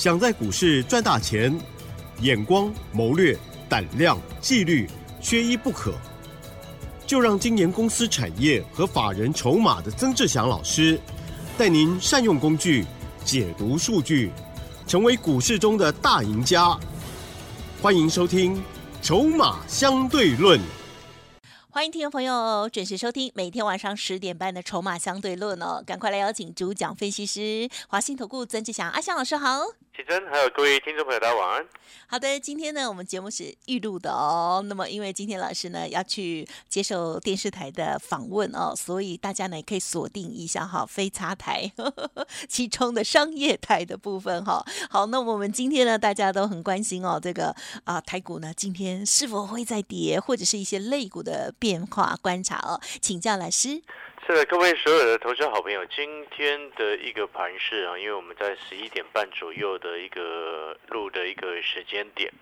想在股市赚大钱，眼光、谋略、胆量、纪律，缺一不可。就让金研公司产业和法人筹码的曾志祥老师，带您善用工具，解读数据，成为股市中的大赢家。欢迎收听《筹码相对论》。欢迎听众朋友准时收听每天晚上十点半的《筹码相对论》哦，赶快来邀请主讲分析师华信投顾曾志祥阿香老师好。启真，还有各位听众朋友，大家晚安。好的，今天呢，我们节目是预录的哦。那么，因为今天老师呢要去接受电视台的访问哦，所以大家呢也可以锁定一下哈，非插台 其中的商业台的部分哈。好，那我们今天呢，大家都很关心哦，这个啊台股呢今天是否会再跌，或者是一些类股的变化观察哦，请教老师。是的，各位所有的投资好朋友，今天的一个盘势啊，因为我们在十一点半左右的一个录的一个时间点。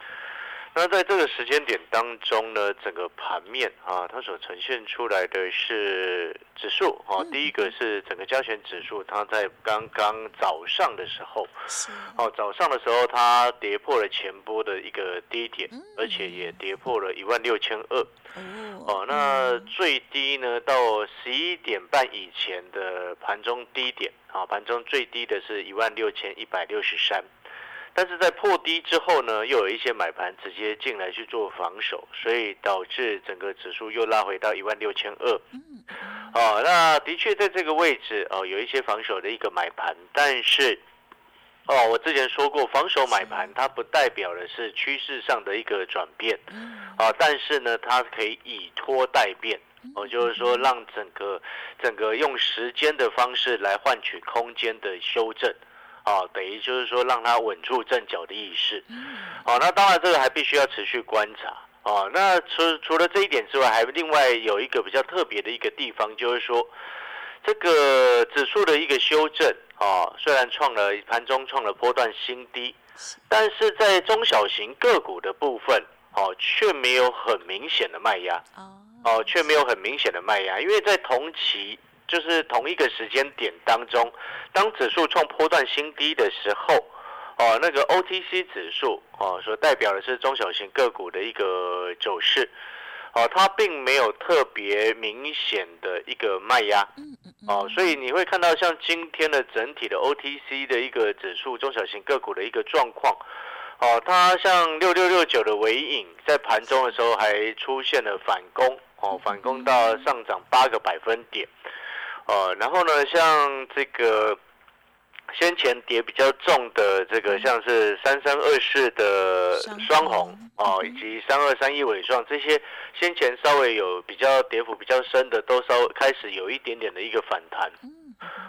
那在这个时间点当中呢，整个盘面啊，它所呈现出来的是指数啊。第一个是整个加权指数，它在刚刚早上的时候，哦，早上的时候它跌破了前波的一个低点，而且也跌破了一万六千二。哦，那最低呢，到十一点半以前的盘中低点啊，盘中最低的是一万六千一百六十三。但是在破低之后呢，又有一些买盘直接进来去做防守，所以导致整个指数又拉回到一万六千二。哦，那的确在这个位置哦，有一些防守的一个买盘，但是哦，我之前说过，防守买盘它不代表的是趋势上的一个转变，啊，但是呢，它可以以拖代变，哦，就是说让整个整个用时间的方式来换取空间的修正。哦，等于就是说让它稳住阵脚的意思。哦，那当然这个还必须要持续观察。哦，那除除了这一点之外，还另外有一个比较特别的一个地方，就是说这个指数的一个修正。哦，虽然创了盘中创了波段新低，但是在中小型个股的部分，哦，却没有很明显的卖压。哦，却没有很明显的卖压，因为在同期。就是同一个时间点当中，当指数创波段新低的时候，哦，那个 OTC 指数哦，所代表的是中小型个股的一个走势，哦，它并没有特别明显的一个卖压，哦，所以你会看到像今天的整体的 OTC 的一个指数，中小型个股的一个状况，哦，它像六六六九的尾影，在盘中的时候还出现了反攻，哦，反攻到上涨八个百分点。哦，然后呢，像这个先前跌比较重的这个，像是三三二四的双红哦，以及三二三一尾状这些，先前稍微有比较跌幅比较深的，都稍开始有一点点的一个反弹。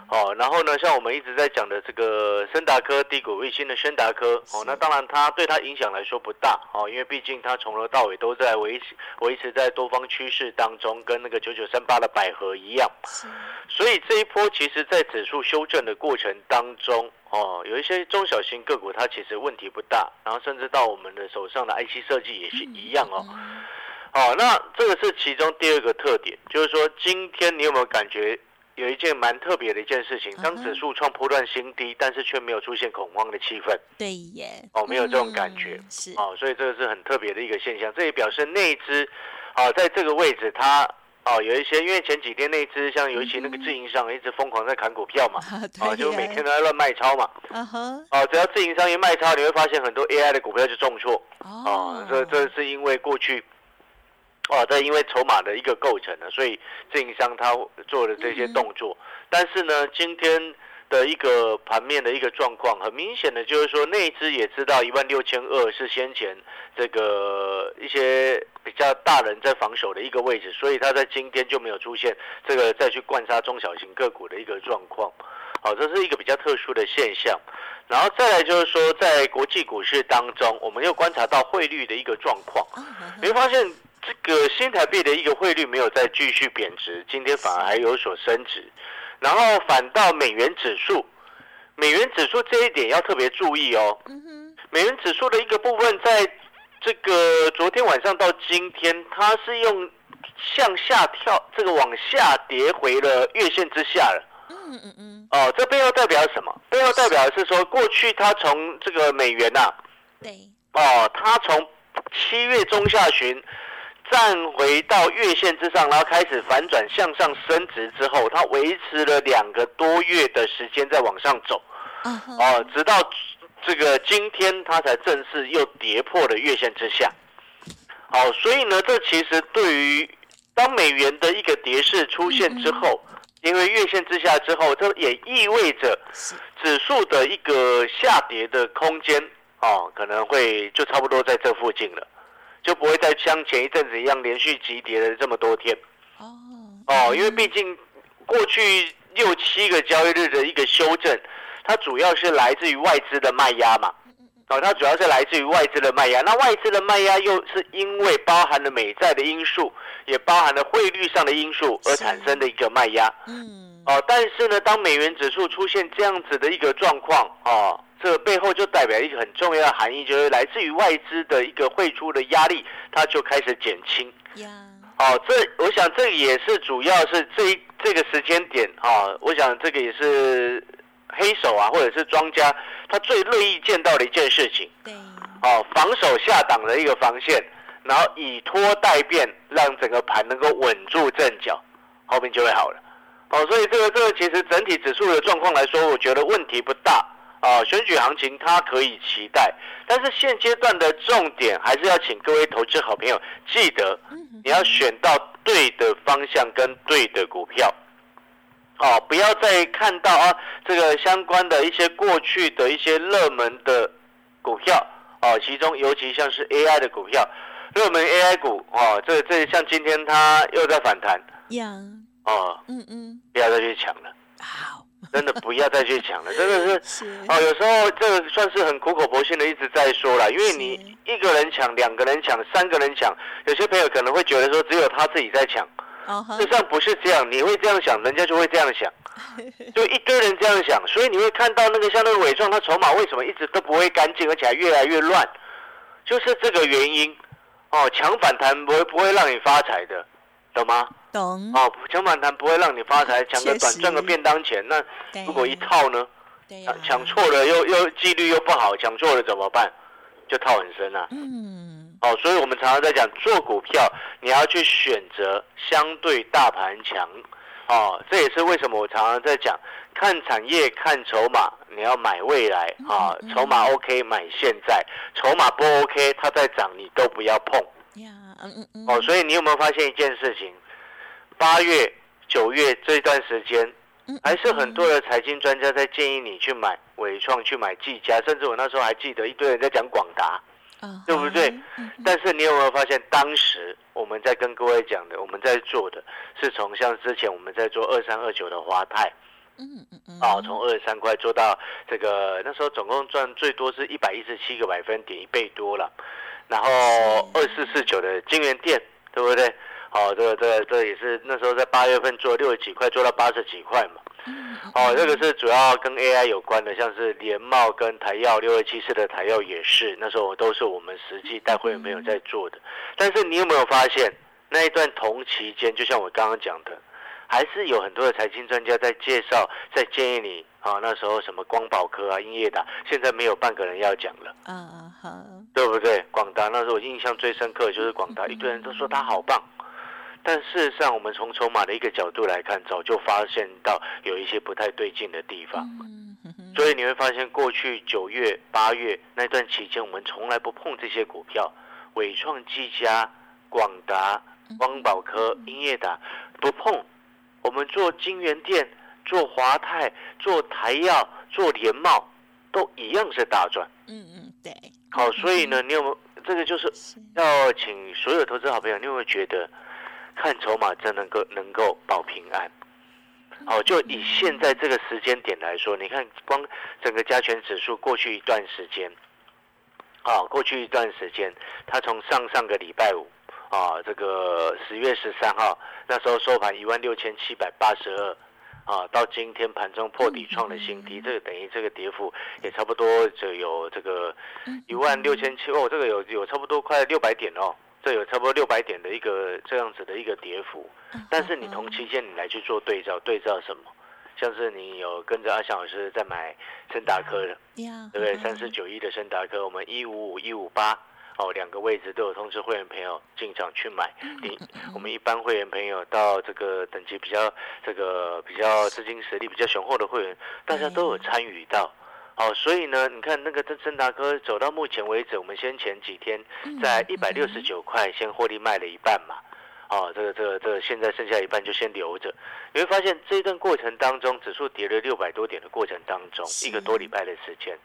哦，然后呢，像我们一直在讲的这个森达科低股卫星的森达科，哦，那当然它对它影响来说不大，哦，因为毕竟它从头到尾都在维持维持在多方趋势当中，跟那个九九三八的百合一样，所以这一波其实在指数修正的过程当中，哦，有一些中小型个股它其实问题不大，然后甚至到我们的手上的 IC 设计也是一样哦，好，那这个是其中第二个特点，就是说今天你有没有感觉？有一件蛮特别的一件事情，当指数创破断新低，但是却没有出现恐慌的气氛。对耶，哦，没有这种感觉，是。哦，所以这个是很特别的一个现象。这也表示那只，哦，在这个位置，它哦有一些，因为前几天那只像尤其那个自营商一直疯狂在砍股票嘛，啊，就每天都在乱卖超嘛，啊哦，只要自营商一卖超，你会发现很多 AI 的股票就重挫，哦，这这是因为过去。哦，这因为筹码的一个构成呢，所以自营商他做的这些动作。但是呢，今天的一个盘面的一个状况，很明显的就是说，那只也知道一万六千二是先前这个一些比较大人在防守的一个位置，所以他在今天就没有出现这个再去灌杀中小型个股的一个状况。好，这是一个比较特殊的现象。然后再来就是说，在国际股市当中，我们又观察到汇率的一个状况，你会发现。这个新台币的一个汇率没有再继续贬值，今天反而还有所升值，然后反倒美元指数，美元指数这一点要特别注意哦。美元指数的一个部分，在这个昨天晚上到今天，它是用向下跳，这个往下跌回了月线之下了。嗯嗯嗯，哦，这背后代表什么？背后代表的是说，过去它从这个美元呐、对，哦，它从七月中下旬站回到月线之上，然后开始反转向上升值之后，它维持了两个多月的时间在往上走，哦，直到这个今天它才正式又跌破了月线之下。好，所以呢，这其实对于当美元的一个跌势出现之后，因为月线之下之后，这也意味着，指数的一个下跌的空间哦，可能会就差不多在这附近了，就不会再像前一阵子一样连续急跌了这么多天。哦，哦，因为毕竟过去六七个交易日的一个修正，它主要是来自于外资的卖压嘛。哦，它主要是来自于外资的卖压，那外资的卖压又是因为包含了美债的因素，也包含了汇率上的因素而产生的一个卖压。嗯，哦，但是呢，当美元指数出现这样子的一个状况，哦，这个背后就代表一个很重要的含义，就是来自于外资的一个汇出的压力，它就开始减轻。呀，哦，这我想这也是主要是这一这个时间点啊、哦，我想这个也是黑手啊或者是庄家他最乐意见到的一件事情。对，哦，防守下档的一个防线，然后以拖代变，让整个盘能够稳住阵脚，后面就会好了。哦，所以这个这个其实整体指数的状况来说，我觉得问题不大。啊，选举行情它可以期待，但是现阶段的重点还是要请各位投资好朋友记得，你要选到对的方向跟对的股票。哦，不要再看到啊这个相关的一些过去的一些热门的股票哦，其中尤其像是 AI 的股票，热门 AI 股哦，这这像今天它又在反弹呀，哦，嗯嗯，不要再去抢了，好，真的不要再去抢了，真的是。是，哦，有时候这个算是很苦口婆心的一直在说了，因为你一个人抢、两个人抢、三个人抢，有些朋友可能会觉得说只有他自己在抢，哦哈事，实上不是这样，你会这样想，人家就会这样想，就一堆人这样想，所以你会看到那个像那个伪装，他筹码为什么一直都不会干净，而且还越来越乱，就是这个原因。哦，抢反弹不会不会让你发财的，懂吗？懂，哦，抢反弹不会让你发财，抢个短赚个便当钱，那如果一套呢？抢，抢错了又又纪律又不好，抢错了怎么办？就套很深啊。嗯，哦，所以我们常常在讲做股票，你要去选择相对大盘强。哦，这也是为什么我常常在讲，看产业看筹码，你要买未来啊、嗯筹码 OK 买现在，筹码不 OK 它在涨你都不要碰。呀，嗯嗯嗯，哦，所以你有没有发现一件事情？八月、九月这段时间，嗯还是很多的财经专家在建议你去买伟创、去买技嘉，甚至我那时候还记得一堆人在讲广达。啊对不对但是你有没有发现，当时我们在跟各位讲的，我们在做的是从像之前我们在做二三二九的华泰嗯嗯嗯，哦，从二十三块做到这个那时候总共赚最多是一百一十七个百分点，一倍多了。然后二四四九的金源店，对不对？好、这个这个这个也是那时候在八月份做六十几块，做到八十几块嘛。嗯哦，这个是主要跟 AI 有关的，像是联茂跟台药六二七四的台药也是，那时候都是我们实际带会员朋友在做的。但是你有没有发现，那一段同期间，就像我刚刚讲的，还是有很多的财经专家在介绍，在建议你啊，那时候什么光宝科啊、英业达，现在没有半个人要讲了，嗯嗯，好，对不对？广达那时候我印象最深刻的就是广达，一堆人都说它好棒。但事实上，我们从筹码的一个角度来看，早就发现到有一些不太对劲的地方。所以你会发现，过去九月、八月那段期间，我们从来不碰这些股票，伟创、技嘉、广达、光宝科、英业达不碰。我们做金源店、做华泰、做台药、做联茂，都一样是大赚。嗯嗯对，好，所以呢，你有没有这个就是是要请所有投资好朋友，你有没有觉得看筹码真能够能够保平安？好，就以现在这个时间点来说，你看光整个加权指数过去一段时间，啊，过去一段时间，它从上上个礼拜五啊，这个十月十三号那时候收盘一万六千七百八十二。啊，到今天盘中破底创了新低，这个等于这个跌幅也差不多就有这个一万六千七哦，这个有有差不多快六百点哦，这有差不多六百点的一个这样子的一个跌幅。但是你同期间你来去做对照，对照什么？像是你有跟着阿翔老师在买森达科的，呀，对不对？嗯三四九一的森达科，我们一五五一五八哦，两个位置都有通知会员朋友进场去买。你我们一般会员朋友到这个等级比较这个比较资金实力比较雄厚的会员，大家都有参与到。哦，所以呢，你看那个森达科走到目前为止，我们先前几天在一百六十九块先获利卖了一半嘛。哦，这个这个这个，现在剩下一半就先留着。你会发现这一段过程当中，指数跌了六百多点的过程当中，一个多礼拜的时间，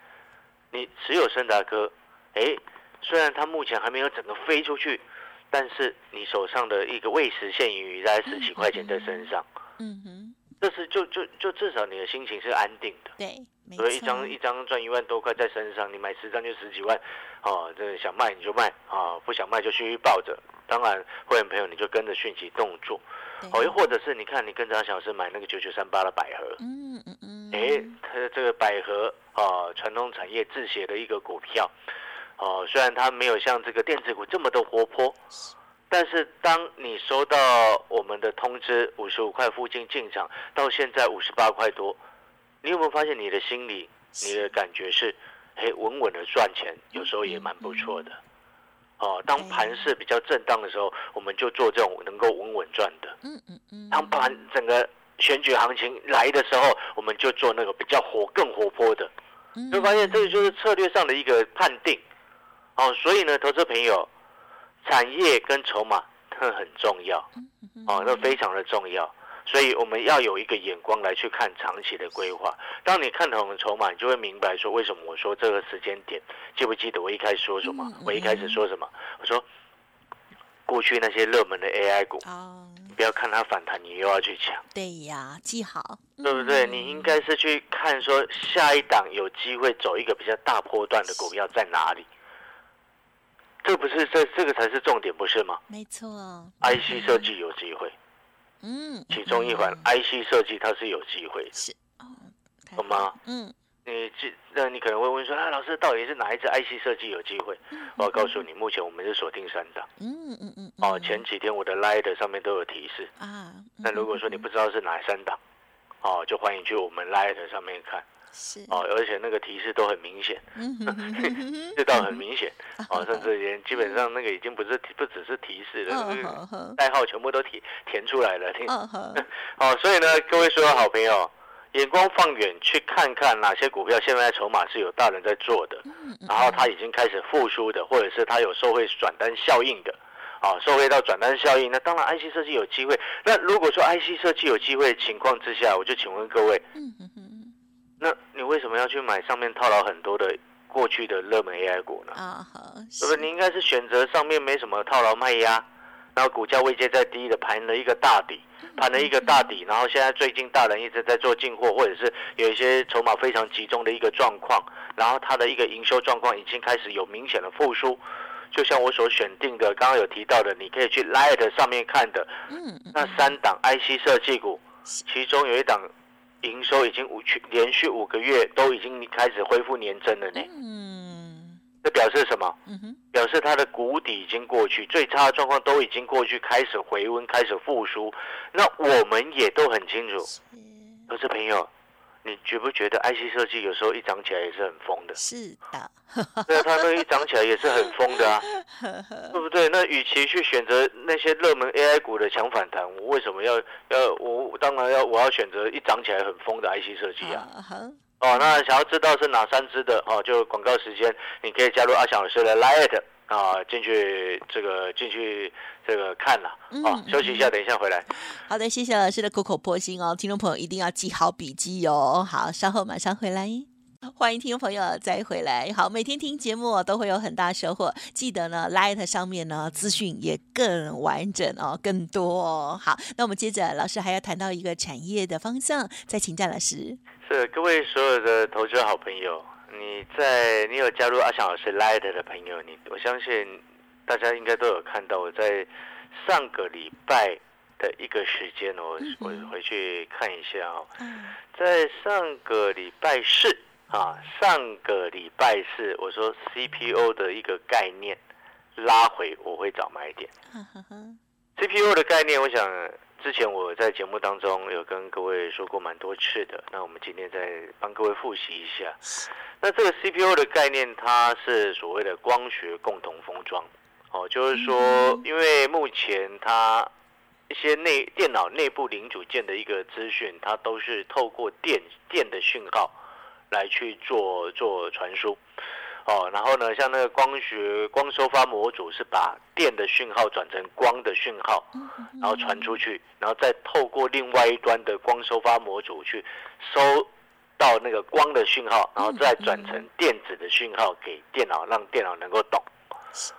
你持有森达科，哎，虽然它目前还没有整个飞出去，但是你手上的一个未实现盈余在十几块钱在身上，嗯哼，这是就就就至少你的心情是安定的。对，没所以一张一张赚一万多块在身上，你买十张就十几万，哦，这个想卖你就卖啊，不想卖就继续抱着。当然，会员朋友你就跟着讯息动作，哦，又或者是你看你跟着阿小老师买那个九九三八的百合，嗯嗯嗯，哎，它的这个百合啊，传统产业制鞋的一个股票，哦，虽然它没有像这个电子股这么的活泼，但是当你收到我们的通知，五十五块附近进场，到现在五十八块多，你有没有发现你的心里，你的感觉是，嘿，稳稳的赚钱，有时候也蛮不错的。哦，当盘势比较震荡的时候，我们就做这种能够稳稳赚的。嗯嗯嗯，当盘整个选举行情来的时候，我们就做那个比较活、更活泼的。嗯就发现这个就是策略上的一个判定。哦，所以呢，投资朋友，产业跟筹码它很重要。哦，那非常的重要。所以我们要有一个眼光来去看长期的规划。当你看懂了筹码，你就会明白说为什么我说这个时间点，记不记得我一开始说什么？我一开始说什么？我说过去那些热门的 AI 股，不要看它反弹，你又要去抢。对呀，记好，对不对？嗯你应该是去看说下一档有机会走一个比较大波段的股票在哪里，这不是这这个才是重点，不是吗没错？IC 设计有机会，嗯，其中一环嗯 IC 设计它是有机会的。是哦，太懂吗？嗯，你这，那你可能会问说，啊，老师到底是哪一只 IC 设计有机会？我要告诉你，目前我们是锁定三档。嗯嗯嗯，哦，嗯前几天我的 Light 上面都有提示。啊，那如果说你不知道是哪三档，哦，就欢迎去我们 Light 上面看。是，哦，而且那个提示都很明显。这倒很明显，哦，甚至连基本上那个已经不是不只是提示了，代号全部都填填出来了。哦，所以呢，各位所有好朋友，眼光放远去看看哪些股票现在筹码是有大人在做的，嗯然后它已经开始复苏的，或者是它有受惠转单效应的。啊，受惠到转单效应，那当然 IC 设计有机会。那如果说 IC 设计有机会的情况之下，我就请问各位，那你为什么要去买上面套牢很多的过去的热门 AI 股呢？啊好，是不是？你应该是选择上面没什么套牢卖压，然后股价位阶在低的盘了一个大底，盘了一个大底，然后现在最近大人一直在做进货，或者是有一些筹码非常集中的一个状况，然后它的一个营收状况已经开始有明显的复苏。就像我所选定的，刚刚有提到的，你可以去 Light 上面看的嗯，那三档 IC 设计股，其中有一档营收已经五去连续五个月都已经开始恢复年增了呢。嗯这表示什么？表示它的谷底已经过去，最差的状况都已经过去，开始回温，开始复苏。那我们也都很清楚，是投资朋友，你觉不觉得 IC 设计有时候一涨起来也是很疯的？是的，对啊，它那一涨起来也是很疯的啊，对不对？那与其去选择那些热门 AI 股的强反弹，我为什么要要我当然要我要选择一涨起来很疯的 IC 设计啊？哦，那想要知道是哪三只的哦，就广告时间，你可以加入阿翔老师的 Light 啊，进去这个进去这个看了哦嗯，休息一下，等一下回来。好的，谢谢老师的苦口婆心哦，听众朋友一定要记好笔记哦。好，稍后马上回来。欢迎听众朋友再回来。好，每天听节目都会有很大收获。记得呢，Light 上面呢资讯也更完整哦，更多哦。好，那我们接着老师还要谈到一个产业的方向，再请教老师。是各位所有的投资好朋友，你在你有加入阿翔老师 Light 的朋友，你我相信大家应该都有看到，我在上个礼拜的一个时间哦，我我回去看一下哦，嗯。在上个礼拜四啊，上个礼拜四我说 CPO 的一个概念拉回，我会找买点。，CPU 的概念，我想之前我在节目当中有跟各位说过蛮多次的，那我们今天再帮各位复习一下。那这个 CPU 的概念，它是所谓的光学共同封装，哦，就是说，因为目前它一些内电脑内部零组件的一个资讯，它都是透过电电的讯号来去做做传输。哦，然后呢，像那个光学光收发模组是把电的讯号转成光的讯号，然后传出去，然后再透过另外一端的光收发模组去收到那个光的讯号，然后再转成电子的讯号给电脑，让电脑能够懂。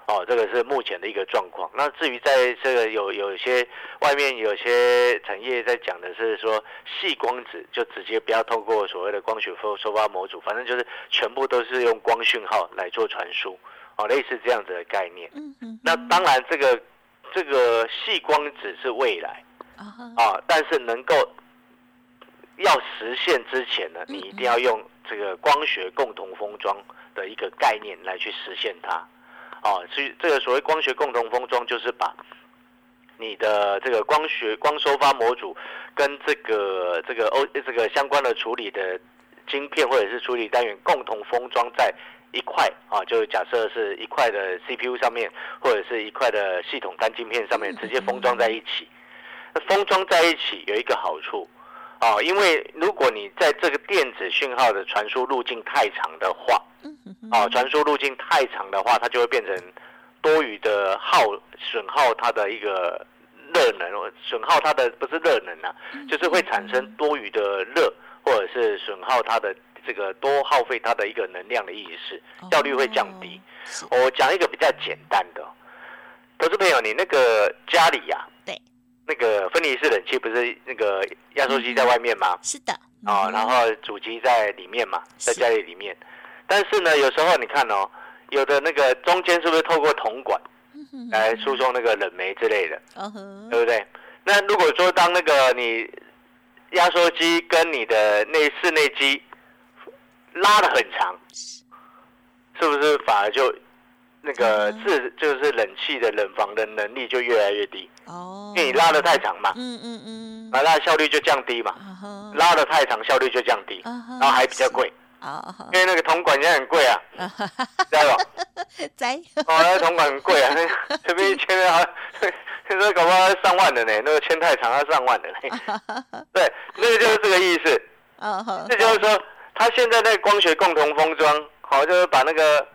哦，这个是目前的一个状况。那至于在这个有有些外面有些产业在讲的是说细光子，就直接不要透过所谓的光学收收发模组，反正就是全部都是用光讯号来做传输，哦，类似这样子的概念。嗯嗯。那当然，这个这个细光子是未来啊，但是能够要实现之前呢，你一定要用这个光学共同封装的一个概念来去实现它。哦，所以这个所谓光学共同封装，就是把你的这个光学光收发模组跟这个这个欧这个相关的处理的晶片或者是处理单元共同封装在一块啊，就假设是一块的 CPU 上面，或者是一块的系统单晶片上面直接封装在一起。那封装在一起有一个好处啊，因为如果你在这个电子讯号的传输路径太长的话。啊，传输路径太长的话，它就会变成多余的耗损耗它的一个热能，损耗它的不是热能啊，就是会产生多余的热，或者是损耗它的这个多耗费它的一个能量的意思，效率会降低。我讲一个比较简单的，投资朋友，你那个家里呀，对，那个分离式冷气不是那个压缩机在外面吗？是的。哦，然后主机在里面嘛，在家里里面。但是呢，有时候你看哦，有的那个中间是不是透过铜管来输送那个冷媒之类的，对不对？那如果说当那个你压缩机跟你的内室内机拉的很长，是不是反而就那个自就是冷气的冷房的能力就越来越低？哦，因为你拉的太长嘛，嗯嗯嗯，啊，那效率就降低嘛，拉的太长效率就降低，然后还比较贵。哦，因为那个铜管也很贵啊，知道不？在哦，那个铜管很贵啊，那这边一签啊，现在搞不好上万的呢，那个签太长要上万的呢。对，那个就是这个意思。哦好，这就是说，他现在那个光学共同封装，好，就是把那个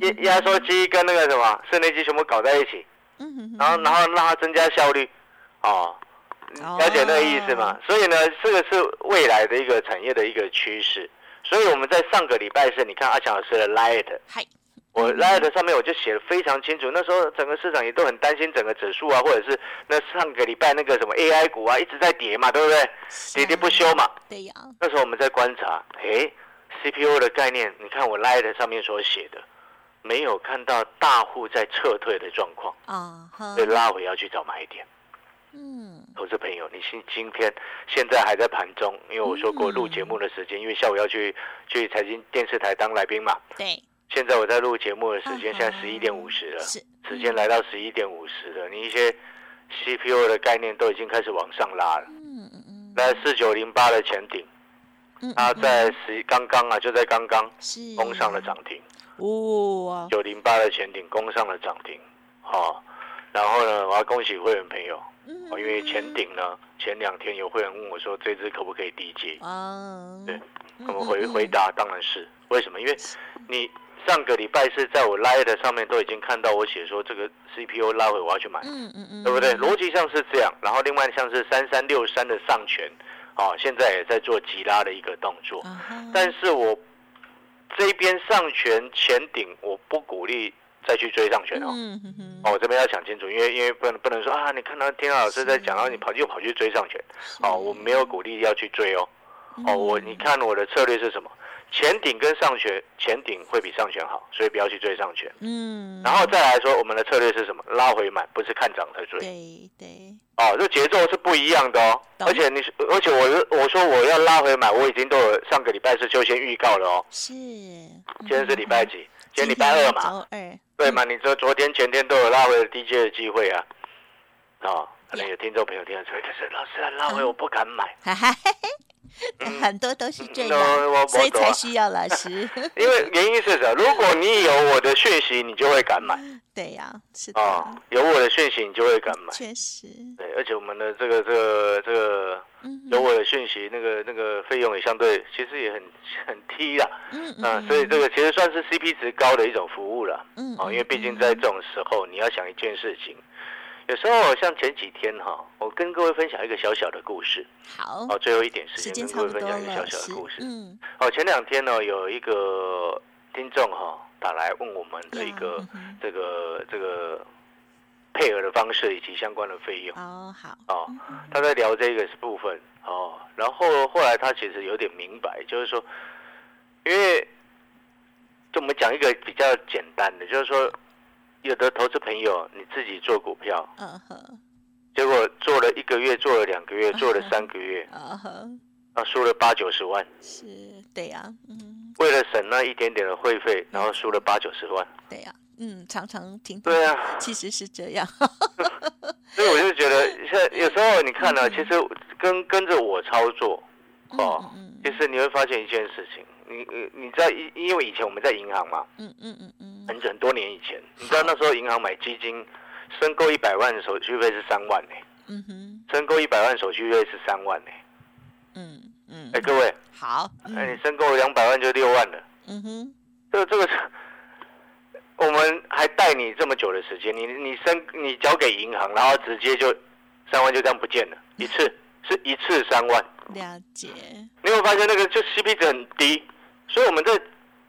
压压缩机跟那个什么室内机全部搞在一起，嗯然后然后让它增加效率，哦，了解那个意思吗？所以呢，这个是未来的一个产业的一个趋势。所以我们在上个礼拜是，你看阿强老师的 Light，我 Light 上面我就写的非常清楚。那时候整个市场也都很担心整个指数啊，或者是那上个礼拜那个什么 AI 股啊一直在跌嘛，对不对？跌跌不休嘛。对呀。那时候我们在观察，哎，CPU 的概念，你看我 Light 上面所写的，没有看到大户在撤退的状况啊，所以拉回要去找买点。嗯，投资朋友，你今今天现在还在盘中，因为我说过录节目的时间，因为下午要去去财经电视台当来宾嘛。对。现在我在录节目的时间，现在十一点五十了，是时间来到十一点五十了。你一些 CPU 的概念都已经开始往上拉了。嗯嗯嗯。那四九零八的前顶，它在十刚刚啊，就在刚刚攻上了涨停。哇。九零八的前顶攻上了涨停，好，然后呢，我要恭喜会员朋友。哦，因为前顶呢，前两天有会员问我说，这支可不可以低接？啊，对，我们回回答当然是，为什么？因为你上个礼拜是在我 Light 上面都已经看到我写说这个 CPU 拉回我要去买，嗯嗯嗯，对不对？逻辑上是这样。然后另外像是三三六三的上权，哦，现在也在做急拉的一个动作，但是我这边上权前顶我不鼓励。再去追上权哦，哦，我这边要讲清楚，因为因为不能不能说啊，你看到天老师在讲，然后你跑又跑去追上权，哦，我没有鼓励要去追哦，哦，我你看我的策略是什么？前顶跟上权，前顶会比上权好，所以不要去追上权。嗯，然后再来说我们的策略是什么？拉回买，不是看涨才追。对对。哦，这节奏是不一样的哦，而且你而且我我说我要拉回买，我已经都有上个礼拜是就先预告了哦。是。今天是礼拜几？今天礼拜二嘛。对嘛？你说昨天前天都有拉回低阶的机会啊，哦，可能有听众朋友听到说，但是老师啊，拉回我不敢买，很多都是这样所以才需要老师。因为原因是什么？如果你有我的讯息，你就会敢买 对呀，是啊的，，有我的讯息，你就会敢买。确实，对，而且我们的这个这个这个嗯有我的讯息，那个那个费用也相对其实也很很低啦，嗯啊，所以这个其实算是 CP 值高的一种服务了。嗯哦，因为毕竟在这种时候，你要想一件事情，有时候像前几天哈，我跟各位分享一个小小的故事。好，哦，最后一点时时间跟各位分享一个小小的故事。嗯，哦，前两天呢，有一个听众哈打来问我们的一个嗯这个这个配合的方式以及相关的费用。哦，好，哦，他在聊这个部分哦，然后后来他其实有点明白，就是说，因为就我们讲一个比较简单的，就是说，有的投资朋友你自己做股票，嗯哼，结果做了一个月，做了两个月，做了三个月，啊 哼，啊，输了八九十万，是，对呀，嗯，为了省那一点点的会费，然后输了八九十万。对呀，嗯，常常听，对啊，其实是这样，所以我就觉得，像有时候你看呢、其实跟跟着我操作，哦嗯其实你会发现一件事情，你你你在因因为以前我们在银行嘛，嗯嗯嗯嗯，很很多年以前，你知道那时候银行买基金，申购一百万手续费是三万呢、嗯哼，申购一百万手续费是三万呢、嗯嗯，哎、各位，好，哎、嗯你申购两百万就六万了，嗯哼，这个这个是，我们还带你这么久的时间，你你申你交给银行，然后直接就三万就这样不见了，一次是一次三万。了解，你有发现那个就 CP 值很低，所以我们在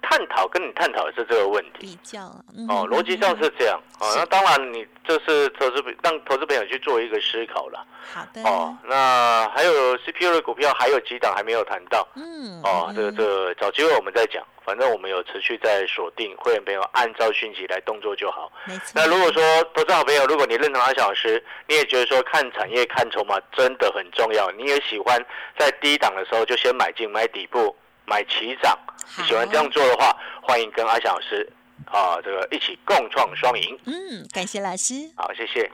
探讨跟你探讨的是这个问题。比较，嗯哦，哼逻辑上是这样。哦，那当然你就是投资让投资朋友去做一个思考了。好的，哦，那还有 CPU 的股票还有几档还没有谈到。嗯，哦，这个这个找机会我们再讲。反正我们有持续在锁定会员朋友，按照讯息来动作就好。那如果说投资好朋友，如果你认同阿小老师，你也觉得说看产业、看筹码真的很重要，你也喜欢在低档的时候就先买进、买底部、买齐涨，你喜欢这样做的话，欢迎跟阿翔老师啊这个一起共创双赢。嗯，感谢老师。好，谢谢。